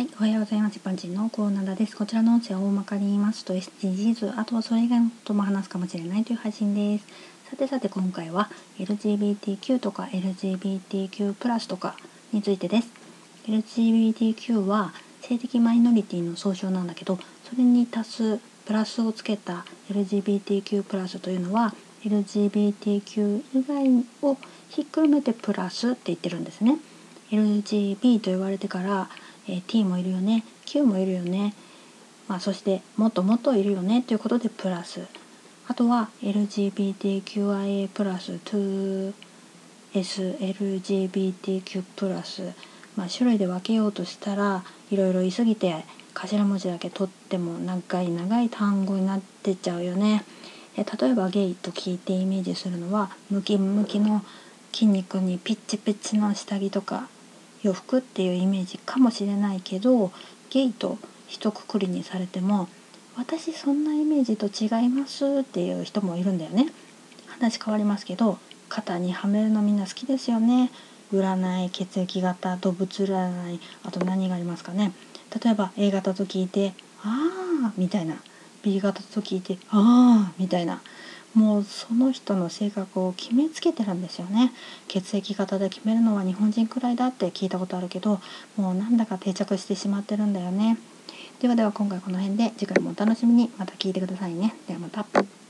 はい、おはようございます。一般人のコーナーです。こちらの音声は大まかに言いますと SDGs、あとはそれ以外のことも話すかもしれないという配信です。さてさて今回は LGBTQ とか LGBTQ+ とかについてです。LGBTQ は性的マイノリティの総称なんだけど、それに足すプラスをつけた LGBTQ+ というのは LGBTQ 以外をひっくるめてプラスって言ってるんですね。LGB と言われてからえー、T もいるよね。Q もいるよね、まあ、そしてもっともっといるよねということでプラス。あとは LGBTQIA プラス 2SLGBTQ プラス、まあ、種類で分けようとしたらいろいろ言い過ぎて頭文字だけ取っても長い長い単語になってっちゃうよね。え例えばゲイと聞いてイメージするのはムキムキの筋肉にピッチピッチの下着とか。洋服っていうイメージかもしれないけどゲイと一括りにされても私そんなイメージと違いますっていう人もいるんだよね。話変わりますけど肩にはめるのみんな好きですよね。占い血液型動物占いあと何がありますかね。例えば A 型と聞いて「ああ」みたいな。B 型と聞いて「ああ」みたいな。もうその人の性格を決めつけてるんですよね。血液型で決めるのは日本人くらいだって聞いたことあるけどもうなんだか定着してしまってるんだよね。ではでは今回この辺で次回もお楽しみに。また聞いてくださいね。ではまた。